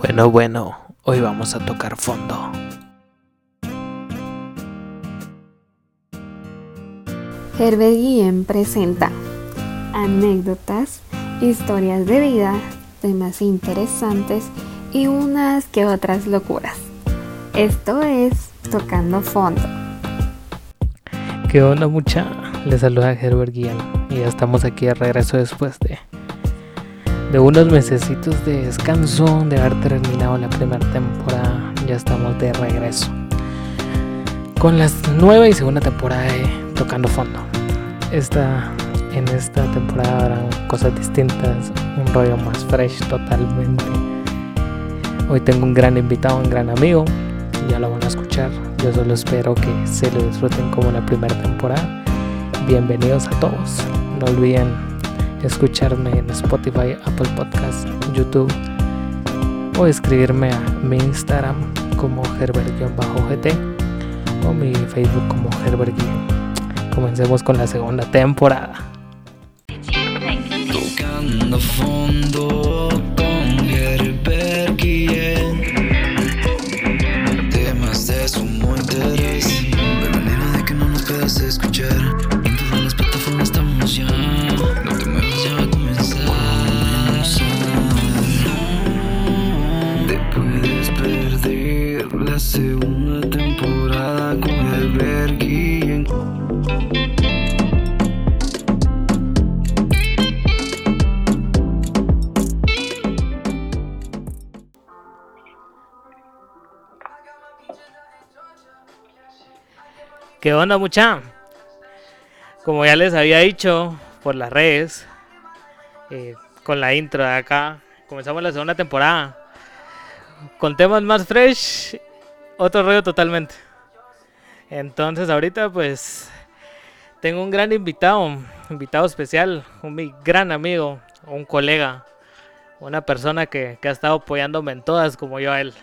Bueno, bueno, hoy vamos a tocar fondo. Herbert Guillén presenta anécdotas, historias de vida, temas interesantes y unas que otras locuras. Esto es Tocando Fondo. ¿Qué onda mucha? Les saluda Herbert Guillén y ya estamos aquí de regreso después de, de unos mesecitos de descanso, de haber terminado la primera temporada. Ya estamos de regreso con la nueva y segunda temporada de Tocando Fondo. Esta, en esta temporada habrán cosas distintas, un rollo más fresh totalmente. Hoy tengo un gran invitado, un gran amigo, ya lo van a escuchar. Yo solo espero que se lo disfruten como la primera temporada. Bienvenidos a todos. No olviden escucharme en Spotify, Apple Podcast, YouTube o escribirme a mi Instagram como Herbert-GT o mi Facebook como Herbert Comencemos con la segunda temporada. ¿Qué onda mucha? Como ya les había dicho por las redes, eh, con la intro de acá, comenzamos la segunda temporada. Con temas más fresh, otro rollo totalmente. Entonces ahorita pues tengo un gran invitado, invitado especial, un mi gran amigo, un colega, una persona que, que ha estado apoyándome en todas como yo a él.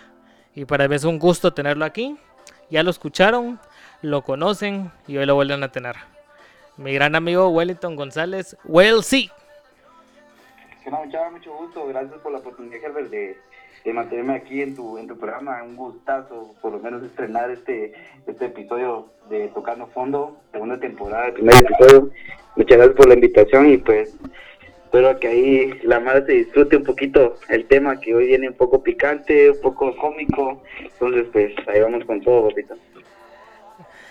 Y para mí es un gusto tenerlo aquí. Ya lo escucharon, lo conocen y hoy lo vuelven a tener. Mi gran amigo Wellington González, Well sí. Mucho gusto. Gracias por la oportunidad, Herbert, de, de mantenerme aquí en tu, en tu programa. Un gustazo, por lo menos, estrenar este, este episodio de Tocando Fondo, segunda temporada, primer episodio. Muchas gracias por la invitación y pues espero que ahí la madre se disfrute un poquito el tema que hoy viene un poco picante, un poco cómico. Entonces, pues ahí vamos con todo, papito.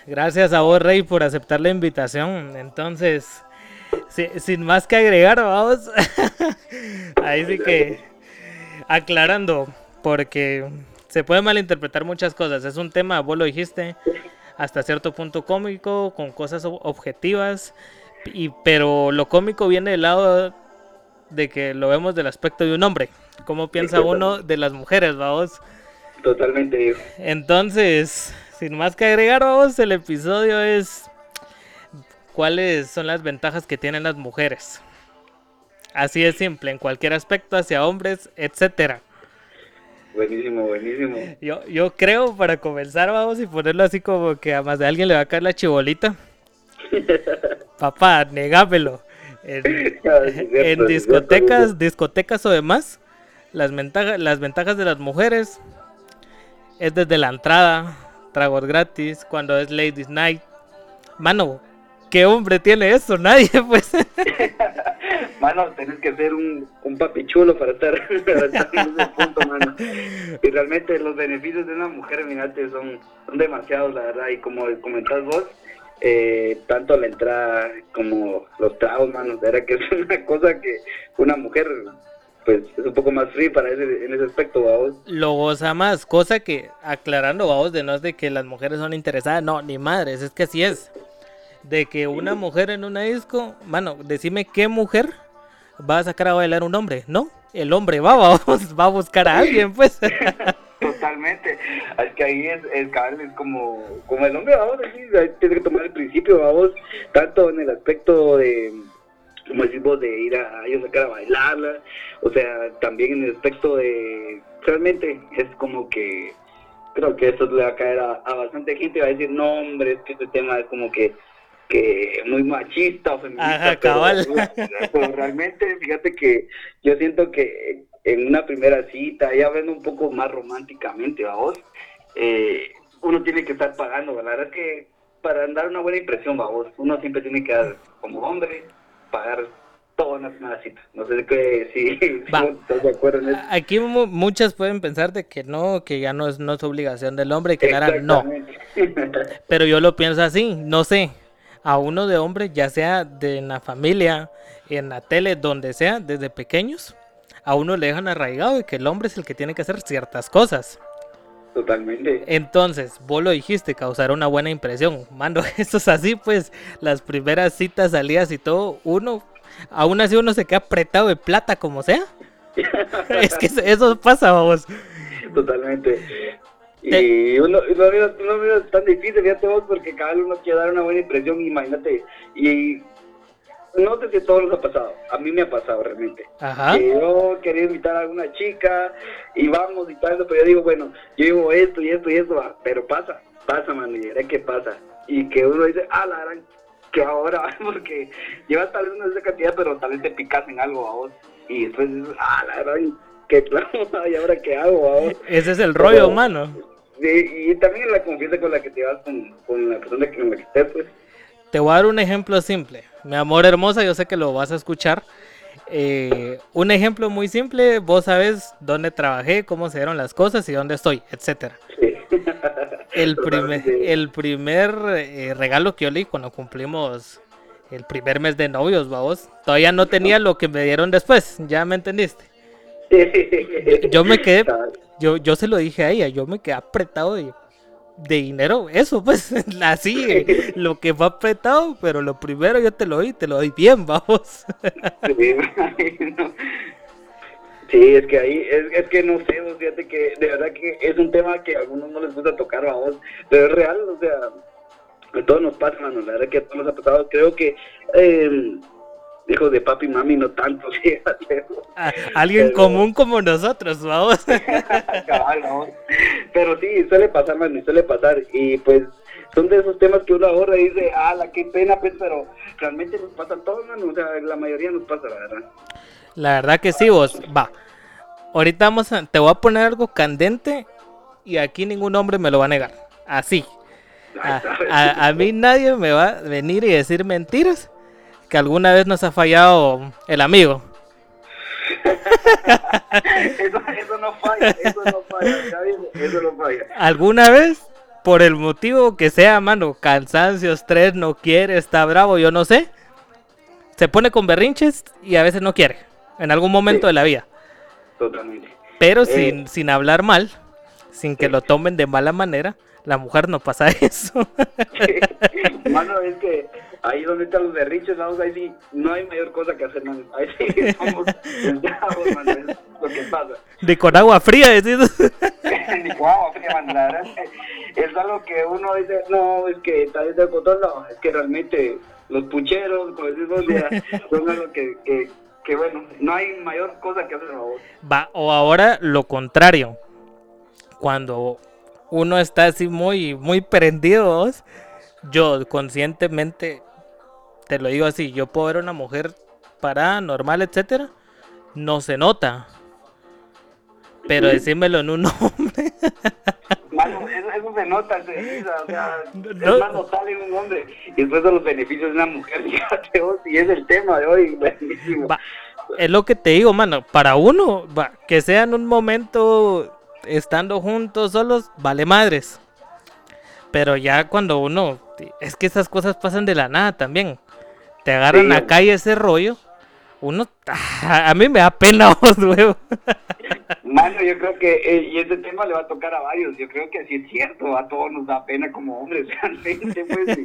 Gracias a vos, Rey, por aceptar la invitación. Entonces, si- sin más que agregar, vamos. Ahí sí que aclarando, porque se puede malinterpretar muchas cosas. Es un tema, vos lo dijiste, hasta cierto punto cómico, con cosas ob- objetivas, y, pero lo cómico viene del lado de que lo vemos del aspecto de un hombre. ¿Cómo piensa uno de las mujeres, vamos? Totalmente. Entonces, sin más que agregar, vamos, el episodio es cuáles son las ventajas que tienen las mujeres. Así de simple, en cualquier aspecto, hacia hombres, etcétera. Buenísimo, buenísimo. Yo, yo creo, para comenzar, vamos, y ponerlo así como que a más de alguien le va a caer la chibolita. Papá, negámelo. En, en discotecas, discotecas o demás, las ventajas, las ventajas de las mujeres es desde la entrada, tragos gratis, cuando es Ladies Night. Mano, ¿qué hombre tiene eso? Nadie, pues. Mano, tenés que ser un, un papi chulo para estar, en ese punto, mano. Y realmente los beneficios de una mujer, mirate, son, son demasiados, la verdad. Y como comentás vos, eh, tanto la entrada como los tragos, mano, verdad que es una cosa que una mujer, pues, es un poco más free para ese, en ese aspecto, vamos. Lo goza más, cosa que aclarando, vamos, de no es de que las mujeres son interesadas, no, ni madres, es que así es. De que una mujer en una disco, mano, decime qué mujer va a sacar a bailar un hombre, ¿no? El hombre va, vamos, va a buscar a alguien, pues. Totalmente. Es que ahí es, es, cabal, es como, como el hombre, vamos, así, ahí tienes que tomar el principio, vamos, tanto en el aspecto de, como decimos, de ir a, a ellos sacar a bailarla, o sea, también en el aspecto de, realmente es como que, creo que esto le va a caer a, a bastante gente, va a decir, no, hombre, es que este tema es como que que muy machista o feminista, Ajá, pero- cabal. pero realmente fíjate que yo siento que en una primera cita, ya hablando un poco más románticamente, vamos, eh, uno tiene que estar pagando, la verdad es que para dar una buena impresión, vamos, uno siempre tiene que dar, como hombre, pagar en la primera cita. No sé qué, si, estás de acuerdo en eso. Aquí mu- muchas pueden pensar de que no, que ya no es, no es obligación del hombre, que la harán. no. Pero yo lo pienso así, no sé. A uno de hombre, ya sea de en la familia, en la tele, donde sea, desde pequeños, a uno le dejan arraigado de que el hombre es el que tiene que hacer ciertas cosas. Totalmente. Entonces, vos lo dijiste, causar una buena impresión. Mano, eso es así, pues, las primeras citas, salidas y todo, uno, aún así uno se queda apretado de plata como sea. es que eso- pasa, vamos. Totalmente. Te- Y uno, mira, uno mira, es tan difícil, fíjate vos, porque cada uno quiere dar una buena impresión, imagínate. Y no sé si a todos nos ha pasado, a mí me ha pasado realmente. Ajá. Que yo quería invitar a alguna chica y vamos y tal, pero yo digo, bueno, yo digo esto y esto y esto, pero pasa, pasa, mano, y veré qué pasa. Y que uno dice, ah, la gran, que ahora, porque llevas tal vez una esa cantidad, pero tal vez te picas en algo a vos. Y después dices, ah, la gran, que claro, y ahora qué hago a vos. Ese es el rollo, Pero- mano. Sí, y también la confianza con la que te vas con, con la persona con la que estés, pues. Te voy a dar un ejemplo simple. Mi amor hermosa, yo sé que lo vas a escuchar. Eh, un ejemplo muy simple, vos sabes dónde trabajé, cómo se dieron las cosas y dónde estoy, etcétera. Sí. El primer, el primer eh, regalo que yo le di cuando cumplimos el primer mes de novios, vamos, todavía no tenía lo que me dieron después, ya me entendiste. Yo me quedé, yo, yo se lo dije a ella, yo me quedé apretado de, de dinero, eso pues, así, eh, lo que fue apretado, pero lo primero yo te lo doy, te lo doy bien, vamos. Sí, es que ahí, es, es que no sé, vos, fíjate que de verdad que es un tema que a algunos no les gusta tocar a vos, pero es real, o sea, a todos nos pasa, mano, la verdad que a todos nos ha pasado, creo que eh, hijos de papi y mami no tanto, fíjate. A- alguien Pero- común como nosotros, vamos. Pero sí, suele pasar, mano, y suele pasar. Y pues son de esos temas que uno ahorra y dice, ah, la qué pena, pues, pero realmente nos pasa a todos, mano. O sea, la mayoría nos pasa, la verdad. La verdad que sí, vos. Va. Ahorita vamos a, te voy a poner algo candente y aquí ningún hombre me lo va a negar. Así. A, a- a mí nadie me va a venir y decir mentiras que alguna vez nos ha fallado el amigo. Eso, eso no falla, eso no falla. Eso no falla. Alguna vez, por el motivo que sea, mano, cansancio, estrés, no quiere, está bravo, yo no sé. Se pone con berrinches y a veces no quiere. En algún momento Sí. de la vida. Totalmente. Pero Eh. sin, sin hablar mal, sin que lo tomen de mala manera, la mujer no pasa eso. Mano, es que ahí donde están los berrinches, vamos, ahí sí, no hay mayor cosa que hacer, mano. Ahí sí somos esclavos, mano, es lo que pasa. De con agua fría, decís. Ni guau, qué man, la verdad es algo que uno dice, no, es que tal vez de botón, no, es que realmente los pucheros, como decís vos, ya, son algo que, que, que, bueno, no hay mayor cosa que hacer vos. Va, o ahora lo contrario. Cuando uno está así muy, muy prendido, vos, yo conscientemente, te lo digo así, yo puedo ver una mujer parada, normal, etcétera, no se nota. Pero decímelo en un hombre. Mano, eso, eso se nota enseguida, o sea, No. es más notable en un hombre. Y después de los beneficios de una mujer, fíjate vos, y es el tema de hoy, buenísimo. Va, es lo que te digo, mano. Para uno, va, que sea en un momento estando juntos, solos, vale madres. Pero ya cuando uno. Es que esas cosas pasan de la nada también. Te agarran Sí. acá y ese rollo. Uno. A mí me da pena, vos, huevo. Mano, yo creo que, eh, y ese tema le va a tocar a varios, yo creo que sí es cierto, a todos nos da pena como hombres, realmente, pues,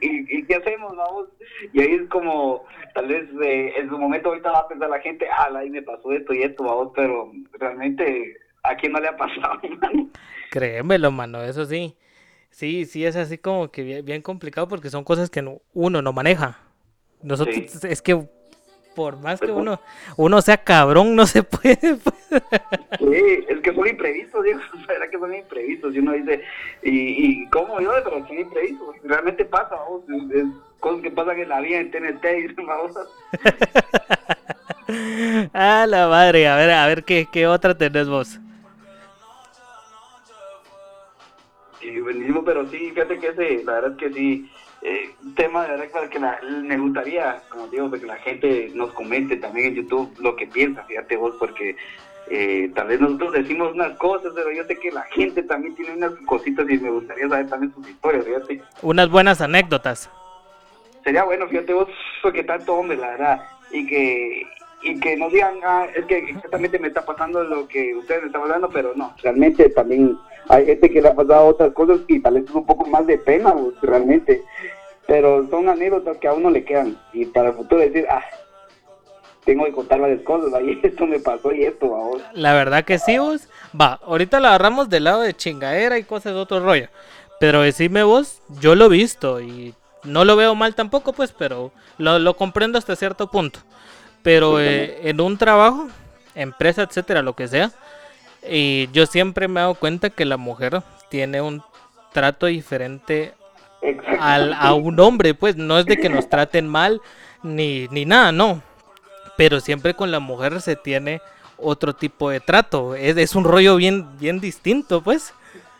y, y, ¿qué hacemos, vamos? Y ahí es como, tal vez eh, en su momento ahorita va a pensar la gente, ah, ahí me pasó esto y esto, vamos, pero realmente, ¿a quién no le ha pasado, mano? Créemelo, mano, eso sí. Sí, sí, es así como que bien, bien complicado porque son cosas que no- uno no maneja. Nosotros, Sí. es que por más que uno, uno sea cabrón, no se puede. pues. Sí, es que son imprevistos, digo, verdad que son imprevistos, y uno dice, ¿y, y cómo yo? Pero son imprevistos, realmente pasa, vamos, es cosas que pasan en la vida en TNT, y vamos, A la madre, a ver, a ver qué, qué otra tenés vos. Sí, buenísimo, pero sí, fíjate que ese, la verdad es que sí, eh, tema de verdad para que la- me gustaría, como digo, que la gente nos comente también en YouTube lo que piensa, fíjate vos, porque eh, tal vez nosotros decimos unas cosas, pero yo sé que la gente también tiene unas cositas y me gustaría saber también sus historias, fíjate. Unas buenas anécdotas. Sería bueno, fíjate vos, porque tanto hombre, la verdad, y que y que nos digan, ah, es que exactamente me está pasando lo que ustedes están hablando, pero no, realmente también hay gente que le ha pasado otras cosas y tal vez es un poco más de pena, vos, realmente, pero son anécdotas que a uno le quedan y para el futuro decir, ah, tengo que contar varias cosas, ahí esto me pasó y esto ahora. La verdad que sí, vos. Va, ahorita la agarramos del lado de chingadera y cosas de otro rollo. Pero decime vos, yo lo he visto y no lo veo mal tampoco, pues, pero lo, lo comprendo hasta cierto punto. Pero eh, en un trabajo, empresa, etcétera, lo que sea, y yo siempre me he dado cuenta que la mujer tiene un trato diferente al, a un hombre, pues no es de que nos traten mal ni, ni nada, no. Pero siempre con la mujer se tiene otro tipo de trato. Es, es un rollo bien, bien distinto, pues.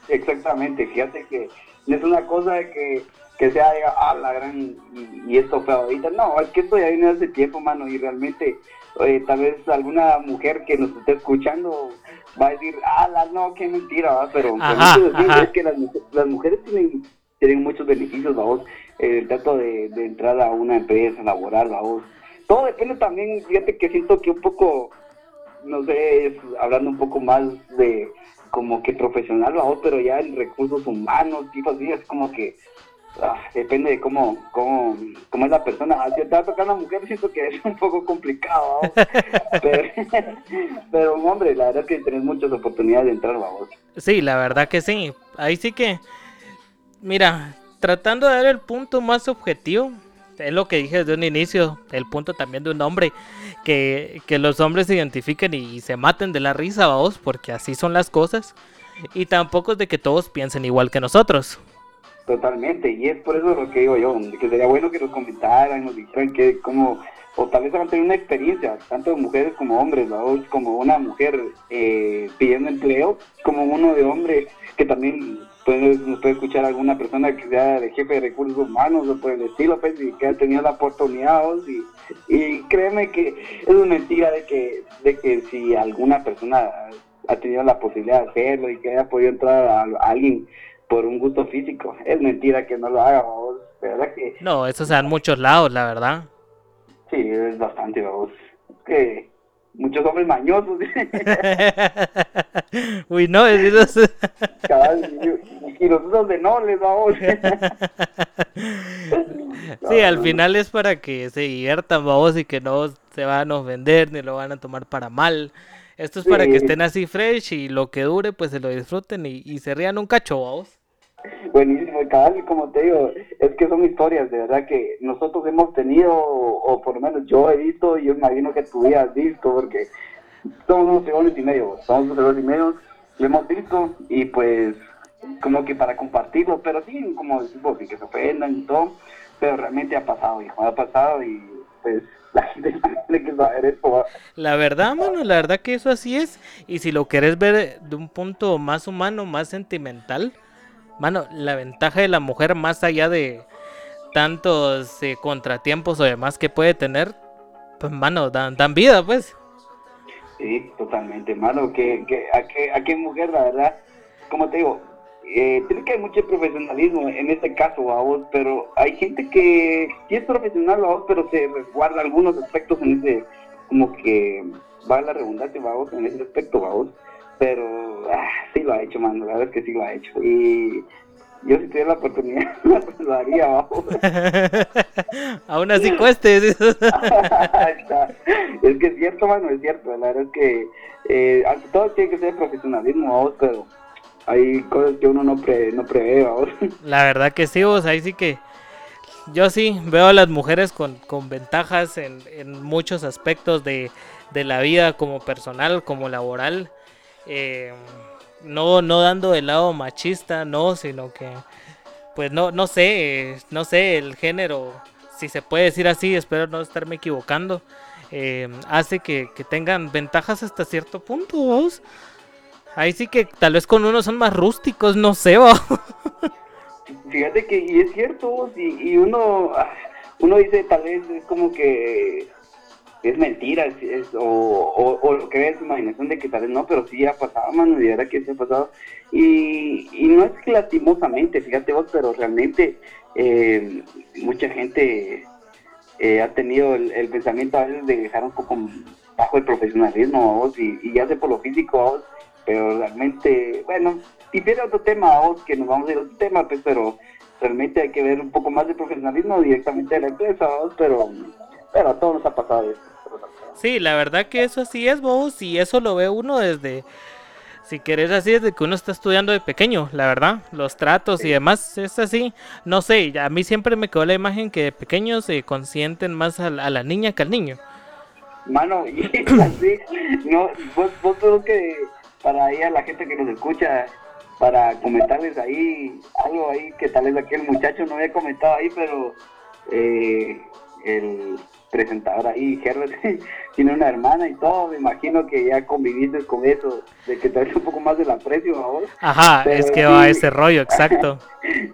Exactamente, fíjate que es una cosa de que, que sea, diga, ah, la gran, y, y esto fue ahorita. No, es que esto ya viene hace tiempo, mano, y realmente eh, tal vez alguna mujer que nos esté escuchando va a decir, ah, la, no, qué mentira, ¿va? pero Ajá, es que las, las mujeres tienen, tienen muchos beneficios, vamos, el trato de, de entrar a una empresa laboral, vamos. Todo depende también, fíjate que siento que un poco no sé, es hablando un poco más de como que profesional, vamos, pero ya en recursos humanos, tipo así, es como que ah, depende de cómo, cómo, cómo es la persona. Ah, Si te va a tocar una mujer, siento que es un poco complicado, pero, pero, hombre, la verdad es que tenés muchas oportunidades de entrar, vamos. Sí, la verdad que sí. Ahí sí que, mira, tratando de dar el punto más objetivo, es lo que dije desde un inicio, el punto también de un hombre, que, que los hombres se identifiquen y, se maten de la risa, vamos, porque así son las cosas. Y tampoco es de que todos piensen igual que nosotros. Totalmente, y es por eso lo que digo yo, que sería bueno que nos comentaran, nos dijeran que como, o tal vez a tener una experiencia, tanto mujeres como hombres, ¿no? como una mujer eh, pidiendo empleo, como uno de hombre que también nos puede escuchar alguna persona que sea de jefe de recursos humanos o por el estilo, pues, y que ha tenido la oportunidad, y, y créeme que es una mentira de que, de que si alguna persona ha tenido la posibilidad de hacerlo y que haya podido entrar a alguien por un gusto físico. Es mentira que no lo haga, vamos. Verdad que No, eso se da en muchos lados, la verdad. sí, es bastante, vamos. Es que muchos hombres mañosos, Uy, no, es- cabal, y, y nosotros de no les vamos. Sí, al final es para que se diviertan, vamos, y que no se van a ofender ni lo van a tomar para mal. Esto es para que estén así fresh y lo que dure, pues se lo disfruten y, y se rían un cacho, vamos. Buenísimo, cabal, como te digo, es que son historias de verdad que nosotros hemos tenido, o, por lo menos yo he visto, y yo imagino que tú has visto, porque somos unos segundos y medio, somos unos segundos y medio, lo hemos visto, y pues, como que para compartirlo, pero sí, como decimos, que se ofendan y todo, pero realmente ha pasado, hijo, ha pasado, y pues la gente tiene que saber esto, ¿va? La verdad, mano, la verdad que eso así es. Y si lo querés ver de un punto más humano, más sentimental, mano, la ventaja de la mujer más allá de tantos eh, contratiempos o demás que puede tener, pues, mano, dan, dan vida, pues. Sí, totalmente, mano. Que, que, a, qué, a qué mujer, la verdad, como te digo, eh, tiene que haber mucho profesionalismo en este caso, vos, pero hay gente que sí es profesional, vos, pero se resguarda algunos aspectos en ese, como que va la redundancia, vos, en ese aspecto, vos. Pero ah, sí lo ha hecho, mano, la verdad es que sí lo ha hecho. Y yo si tuviera la oportunidad, lo haría, vamos. Aún así cueste. es que es cierto, mano, es cierto. La verdad es que eh, ante todo tiene que ser profesionalismo, vamos, pero hay cosas que uno no, pre, no prevé, vamos. La verdad que sí, vos, ahí sí que yo sí veo a las mujeres con, con ventajas en, en muchos aspectos de, de la vida, como personal, como laboral. Eh, no, no dando el lado machista, no, sino que, pues no, no sé, no sé, el género, si se puede decir así, espero no estarme equivocando. eh, hace que, que tengan ventajas hasta cierto punto. ¿vos? Ahí sí que tal vez con uno son más rústicos, no sé. ¿vos? Fíjate que, y es cierto, y, y uno, ah, uno dice tal vez es como que es mentira, es, o, o, lo que ve en su imaginación de que tal vez no, pero sí ha pasado, mano, y verdad que sí ha pasado. Y, y no es que lastimosamente, fíjate vos, pero realmente eh, mucha gente eh, ha tenido el, el pensamiento a veces de dejar un poco bajo el profesionalismo, vos, y, y ya sé por lo físico, vos, pero realmente, bueno, y viene otro tema, vos, que nos vamos a ir a otro tema, pues, pero realmente hay que ver un poco más de profesionalismo directamente de la empresa, vos, pero, pero a todos nos ha pasado. Sí, la verdad que eso sí es vos y eso lo ve uno desde, si querés así, desde que uno está estudiando de pequeño, la verdad, los tratos y demás, es así, no sé, a mí siempre me quedó la imagen que de pequeños se consienten más a la, a la niña que al niño. Mano, y así, no, vos, vos creo que para ahí a la gente que nos escucha, para comentarles ahí algo ahí que tal vez aquel muchacho no había comentado ahí, pero eh, el presentador ahí, Herbert, tiene una hermana y todo, me imagino que ya conviviste con eso, de que te hace un poco más del aprecio a vos. Ajá, es que va sí. ese rollo, exacto.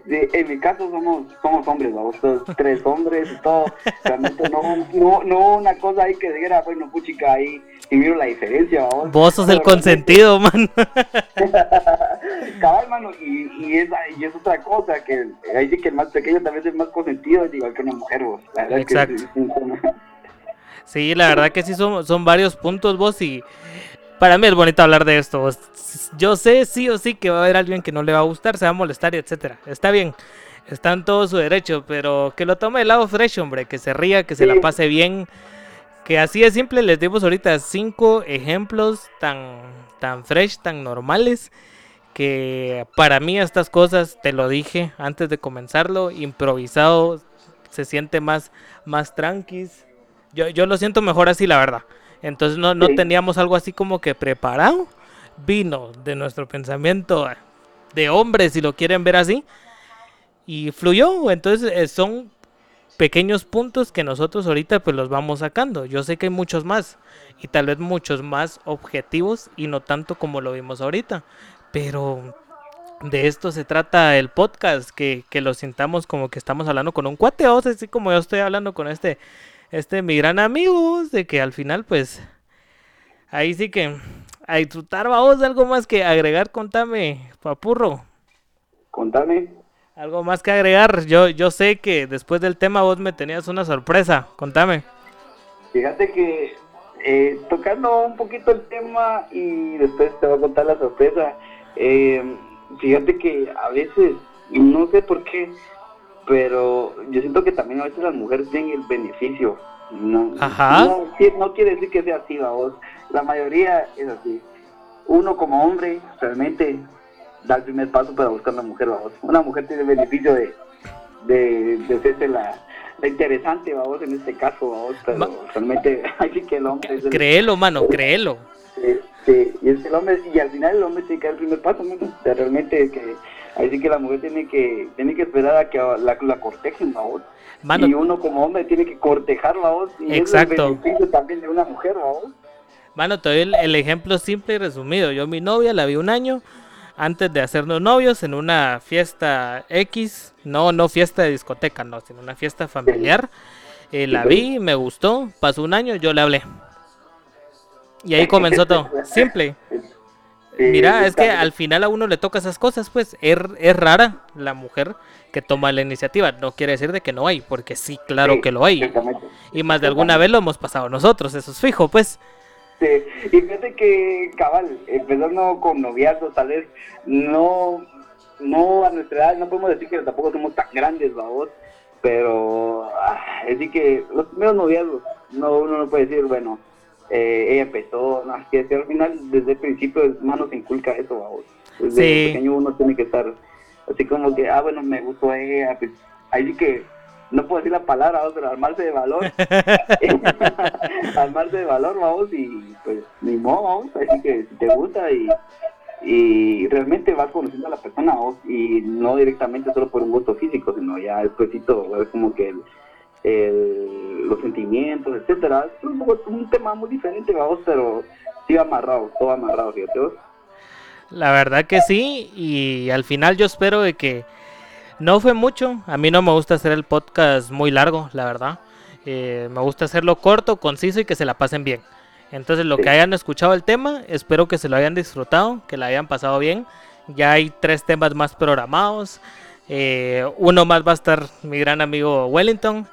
Sí, en mi caso somos somos hombres, vamos, tres hombres y todo. Realmente no, no, no una cosa ahí que dijera, bueno, puchica, ahí y miro la diferencia, vamos. Vos sos el Pero consentido, man. Cabal, mano, y, y, es, y es otra cosa, que ahí sí que el más pequeño tal vez es más consentido, es igual que una mujer, vos. La verdad es que Exacto. Sí. La verdad que sí son, son varios puntos vos y para mí es bonito hablar de esto. Yo sé sí o sí que va a haber alguien que no le va a gustar, se va a molestar etcétera. Está bien, está en todo su derecho, pero que lo tome del lado fresh, hombre, que se ría, que se la pase bien. Que así de simple les dimos ahorita cinco ejemplos tan, tan fresh, tan normales. Que para mí estas cosas, te lo dije antes de comenzarlo, improvisado, se siente más, más tranquis. Yo, yo lo siento mejor así, la verdad. Entonces no, no Sí. teníamos algo así como que preparado. Vino de nuestro pensamiento de hombre, si lo quieren ver así. Y fluyó. Entonces eh, son pequeños puntos que nosotros ahorita pues los vamos sacando. Yo sé que hay muchos más. Y tal vez muchos más objetivos y no tanto como lo vimos ahorita. Pero de esto se trata el podcast, que, que lo sintamos como que estamos hablando con un cuate, o sea, así como yo estoy hablando con este, este mi gran amigo, de que al final pues ahí sí que a disfrutar, vamos, algo más que agregar, contame, papurro, Contame. algo más que agregar, yo, yo sé que después del tema vos me tenías una sorpresa, contame. Fíjate que eh, tocando un poquito el tema y después te voy a contar la sorpresa. eh, fíjate que a veces, no sé por qué, pero yo siento que también a veces las mujeres tienen el beneficio. No, Ajá. no, no quiere decir que sea así, vos. La mayoría es así. Uno como hombre realmente da el primer paso para buscar una mujer, vamos. Una mujer tiene el beneficio de, de, de hacerse la, la interesante, vamos, en este caso, vamos, pero Ma- realmente hay que el hombre es el, Créelo, mano, créelo. este, y es el hombre, y al final el hombre tiene que dar el primer paso, mano. O sea, realmente que ahí sí que la mujer tiene que, tiene que esperar a que la, la cortejen, vamos. Mano, Y uno como hombre tiene que cortejar, vamos, y Exacto. es el beneficio también de una mujer, vamos. Mano, te doy el, el ejemplo simple y resumido. Yo mi novia la vi un año antes de hacernos novios en una fiesta X. No, no fiesta de discoteca, no, sino una fiesta familiar. Eh, la vi, me gustó, pasó un año, yo le hablé. Y ahí comenzó todo. Simple. Mira, es que al final a uno le toca esas cosas, pues es, es rara la mujer que toma la iniciativa. No quiere decir de que no hay, porque sí, claro Sí, que lo hay. Y más de alguna vez lo hemos pasado nosotros, eso es fijo, pues. Sí, y fíjate que, cabal, empezando con noviazgo, tal vez no, no a nuestra edad, no podemos decir que tampoco somos tan grandes, vamos, pero ah, es decir que los primeros noviazgos, no, uno no puede decir, bueno, eh, ella empezó, que, que al final, desde el principio, hermano, se inculca eso, vamos. Desde Sí. pequeño uno tiene que estar así como que, ah, bueno, me gustó ella, pues, ahí que, no puedo decir la palabra, vamos, pero armarse de valor. armarse de valor, vamos, y pues ni modo, vamos, así que si te gusta y, y realmente vas conociendo a la persona, vamos, y no directamente solo por un gusto físico, sino ya despuésito, es como que el, los sentimientos, etcétera. Es un, poco- un tema muy diferente, vamos, pero sí amarrado, todo amarrado, fíjate vos. La verdad que sí, y al final yo espero de que no fue mucho. A mí no me gusta hacer el podcast muy largo, la verdad. Eh, me gusta hacerlo corto, conciso y que se la pasen bien. Entonces, lo Sí. que hayan escuchado el tema, espero que se lo hayan disfrutado, que la hayan pasado bien. Ya hay tres temas más programados. Eh, uno más va a estar mi gran amigo Wellington.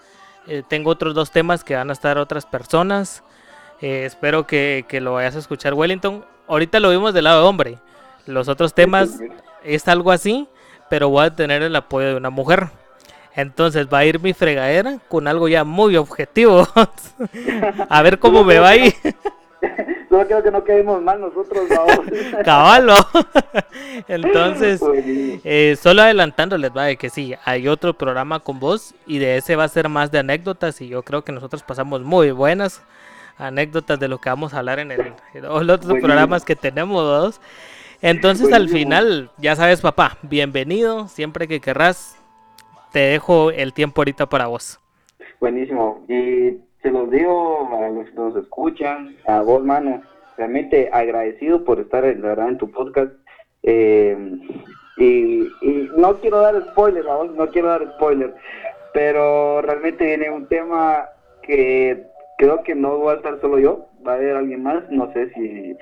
Eh, tengo otros dos temas que van a estar otras personas. Eh, espero que, que lo vayas a escuchar, Wellington. Ahorita lo vimos del lado de hombre. Los otros temas es algo así, pero voy a tener el apoyo de una mujer. Entonces va a ir mi fregadera con algo ya muy objetivo. a ver cómo me va ahí. Solo creo que no quedemos mal nosotros, vamos. Caballo. Entonces, Buenísimo. eh, solo adelantándoles, va, de que sí, hay otro programa con vos y de ese va a ser más de anécdotas y yo creo que nosotros pasamos muy buenas anécdotas de lo que vamos a hablar en, el, en los otros Buenísimo. programas que tenemos dos. Entonces al final, ya sabes papá, bienvenido, siempre que querrás, te dejo el tiempo ahorita para vos. Buenísimo. Y se los digo a los que nos escuchan, a vos, mano, realmente agradecido por estar, en, la verdad, en tu podcast. Eh, y, y no quiero dar spoiler, a vos, no quiero dar spoiler, pero realmente viene un tema que creo que no voy a estar solo yo, va a haber alguien más, no sé si...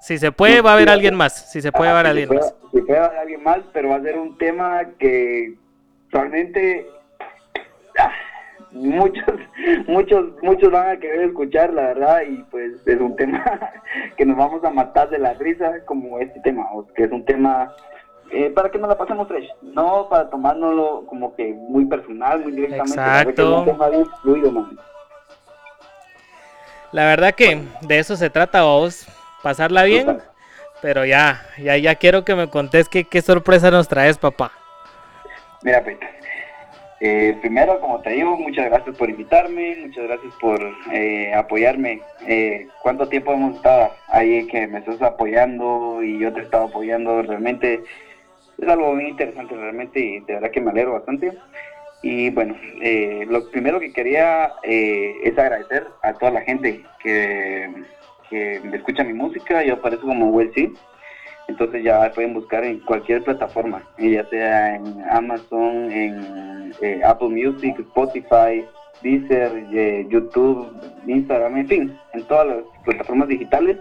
Si se puede, va a haber alguien más. Si se puede, va a haber si alguien puede- más. si puede haber alguien más, pero va a ser un tema que realmente ah, muchos, muchos, muchos van a querer escuchar, la verdad, y pues es un tema que nos vamos a matar de la risa, como este tema, que es un tema eh, para que nos la pasemos fresh, no para tomárnoslo como que muy personal, muy directamente, que es Exacto. un tema bien fluido, man. La verdad que de eso se trata vos, pasarla bien, pero ya, ya, ya quiero que me contés qué, qué sorpresa nos traes, papá. Mira, pues, eh, primero, como te digo, muchas gracias por invitarme, muchas gracias por eh, apoyarme. Eh, ¿Cuánto tiempo hemos estado ahí que me estás apoyando y yo te he estado apoyando? Realmente es algo muy interesante, realmente, y de verdad que me alegro bastante. Y bueno, eh, lo primero que quería eh, es agradecer a toda la gente que, que escucha mi música. Yo aparezco como Well. Entonces ya pueden buscar en cualquier plataforma, eh, ya sea en Amazon, en eh, Apple Music, Spotify, Deezer, eh, YouTube, Instagram, en fin, en todas las plataformas digitales.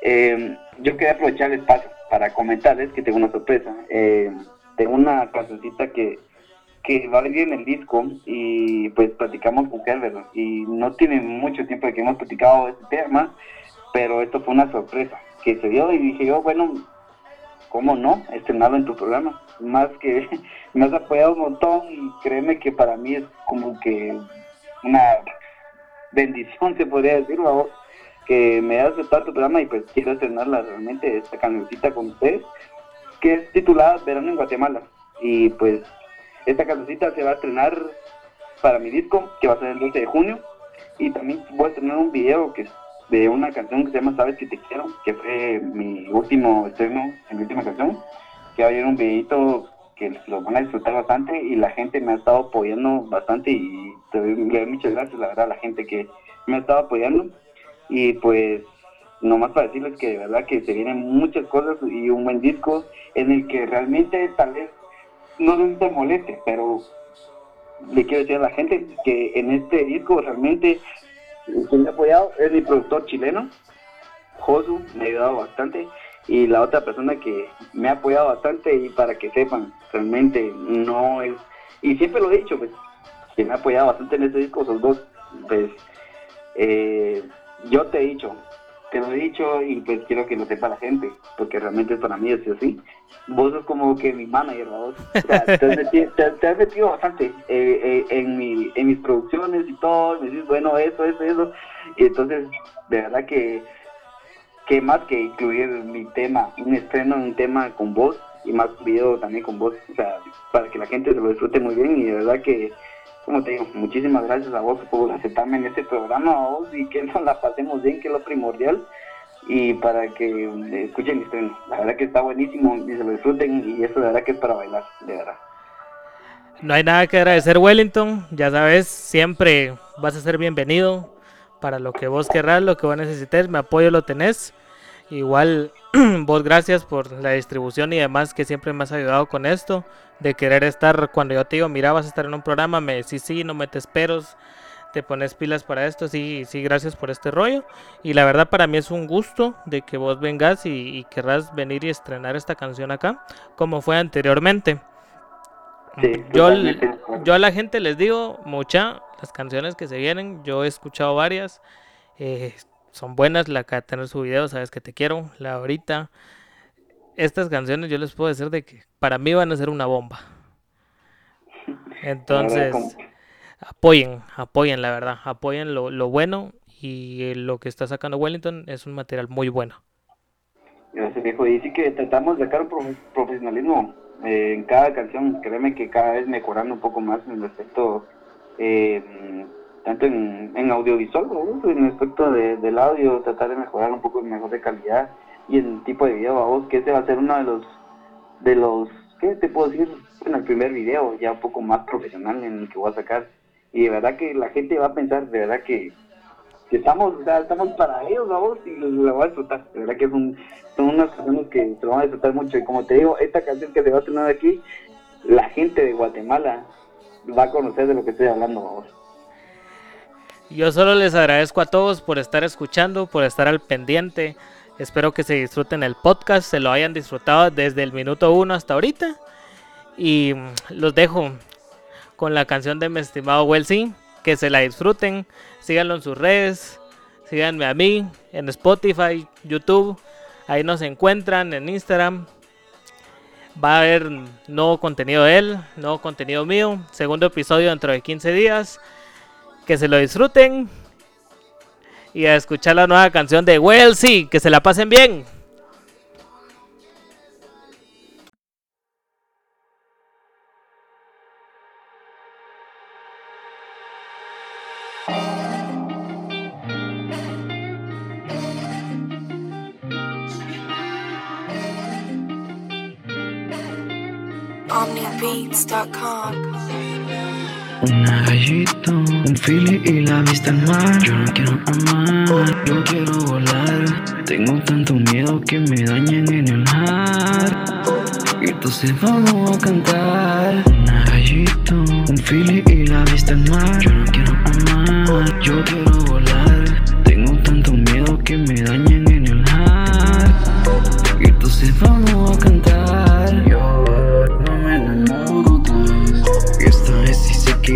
Eh, yo quería aprovechar el espacio para comentarles que tengo una sorpresa. Eh, tengo una cancioncita que, que va a venir en el disco y pues platicamos con Herbert y no tiene mucho tiempo de que hemos platicado este tema, pero esto fue una sorpresa que se dio y dije yo, bueno, ¿cómo no? Estrenarlo en tu programa. Más que me has apoyado un montón y créeme que para mí es como que una bendición, se podría decir, que me hayas aceptado tu programa y pues quiero estrenarla realmente, esta cancioncita con ustedes, que es titulada Verano en Guatemala. Y pues esta cancioncita se va a estrenar para mi disco, que va a ser el 12 de junio. Y también voy a estrenar un video que de una canción que se llama Sabes que te quiero, que fue mi último estreno, mi última canción, que va a haber un videito que lo van a disfrutar bastante y la gente me ha estado apoyando bastante y te doy, muchas gracias la verdad a la gente que me ha estado apoyando. Y pues nomás para decirles que de verdad que se vienen muchas cosas y un buen disco en el que realmente tal vez no te moleste, pero le quiero decir a la gente que en este disco realmente quien me ha apoyado es mi productor chileno, Josu, me ha ayudado bastante. Y la otra persona que me ha apoyado bastante, y para que sepan, realmente no es. Y siempre lo he dicho, pues, que me ha apoyado bastante en este disco son dos. Pues, eh, yo te he dicho, lo he dicho, y pues quiero que lo sepa la gente, porque realmente para mí es así. Vos sos como que mi manager, vos. O sea, te, has metido, te, has metido bastante eh, eh, en, mi, en mis producciones y todo. Me dices, bueno, eso, eso, eso. Y entonces, de verdad que, que más que incluir mi tema, un estreno, un tema con vos y más video también con vos, o sea, para que la gente se lo disfrute muy bien. Y de verdad que, como te digo, muchísimas gracias a vos por aceptarme en este programa, a vos, y que nos la pasemos bien, que es lo primordial y para que eh, escuchen. La verdad que está buenísimo y se lo disfruten y eso de verdad que es para bailar, de verdad. No hay nada que agradecer, Wellington. Ya sabes, siempre vas a ser bienvenido para lo que vos querrás, lo que vos necesites. Mi apoyo lo tenés. Igual, vos gracias por la distribución y demás que siempre me has ayudado con esto. De querer estar, cuando yo te digo, mira, vas a estar en un programa, me decís sí, no metes peros, te pones pilas para esto. Sí, sí, gracias por este rollo. Y la verdad, para mí es un gusto de que vos vengas y, y querrás venir y estrenar esta canción acá, como fue anteriormente. Sí, Yo, yo a la gente les digo, mucha, las canciones que se vienen, yo he escuchado varias, eh, son buenas, la que tener su video, sabes que te quiero, la ahorita. Estas canciones yo les puedo decir de que para mí van a ser una bomba. Entonces, apoyen, apoyen la verdad, apoyen lo, lo bueno y lo que está sacando Wellington es un material muy bueno. Gracias, viejo. Y sí que tratamos de sacar un profe- profesionalismo eh, en cada canción. Créeme que cada vez mejorando un poco más en el aspecto, eh, tanto en, en audiovisual, ¿no? en aspecto de- del audio, tratar de mejorar un poco mejor de calidad y en el tipo de video, vos que ese va a ser uno de los, de los, ¿qué te puedo decir? Bueno, el primer video ya un poco más profesional en el que voy a sacar. Y de verdad que la gente va a pensar, de verdad que que estamos, o sea, estamos para ellos, vamos, y la voy a disfrutar. De verdad que es un, son unas canciones que se van a disfrutar mucho. Y como te digo, esta canción que se va a estrenar aquí, la gente de Guatemala va a conocer de lo que estoy hablando, vamos. Yo solo les agradezco a todos por estar escuchando, por estar al pendiente. Espero que se disfruten el podcast, se lo hayan disfrutado desde el minuto uno hasta ahorita. Y mm, los dejo con la canción de mi estimado Welsi. Que se la disfruten. Síganlo en sus redes. Síganme a mí en Spotify, YouTube. Ahí nos encuentran en Instagram. Va a haber nuevo contenido de él, nuevo contenido mío. Segundo episodio dentro de 15 días. Que se lo disfruten. Y a escuchar la nueva canción de Welsi. Que se la pasen bien. Un gallito, un fili y la vista al mar. Yo no quiero amar, yo quiero volar. Tengo tanto miedo que me dañen en el mar. Entonces vamos a cantar. Un gallito, un fili y la vista al mar. Yo no quiero amar, yo quiero volar. Tengo tanto miedo que me dañen en el mar. Entonces vamos a cantar.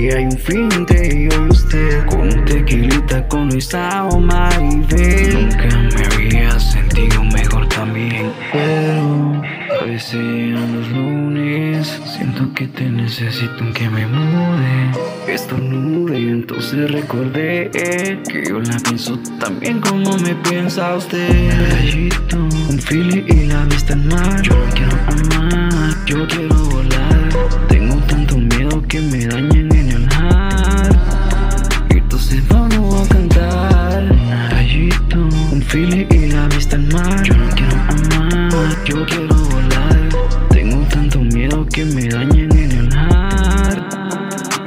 Hay un fin entre yo y usted. Con un tequilita con Luisa o Maribel. Nunca me había sentido mejor también. Pero a veces llegan los lunes. Siento que te necesito aunque me mude. Estornude, entonces recordé que yo la pienso también como me piensa usted. Rayito, un fili y la vista al mar. Yo no quiero amar, yo quiero volar. Tengo tanto miedo que me dañen en. Entonces vamos a cantar. Rayito, un fili y la vista al mar. Yo no quiero amar, yo quiero volar. Tengo tanto miedo que me dañen en el.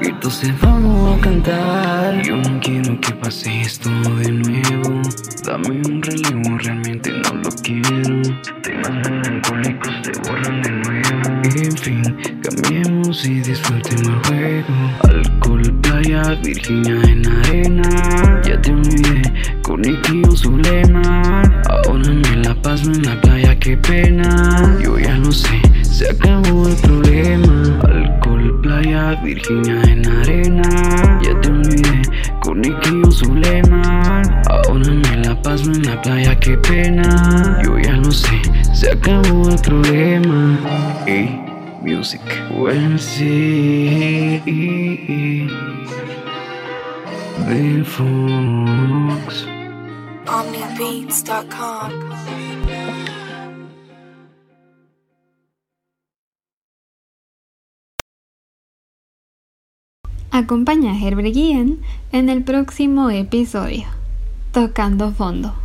Y entonces vamos a cantar. Yo no quiero que pase esto de nuevo. Dame un relevo, realmente no lo quiero. Temas melancólicos te borran de nuevo. En fin, cambiemos y disfrutemos el juego. Alcohol, playa, Virginia en arena. Ya te olvidé con Nicky o Zulema. Ahora me la paso en la playa, qué pena. Yo ya lo sé, se acabó el problema. Alcohol, playa, Virginia en arena. Ya te olvidé con Nicky o Zulema. Ahora me la paso en la playa, qué pena. Yo ya lo sé, se acabó el problema. Music. Well, sí. Bill Fox. OmniBeats.com. Acompaña a Herbert Guillén en el próximo episodio, Tocando Fondo.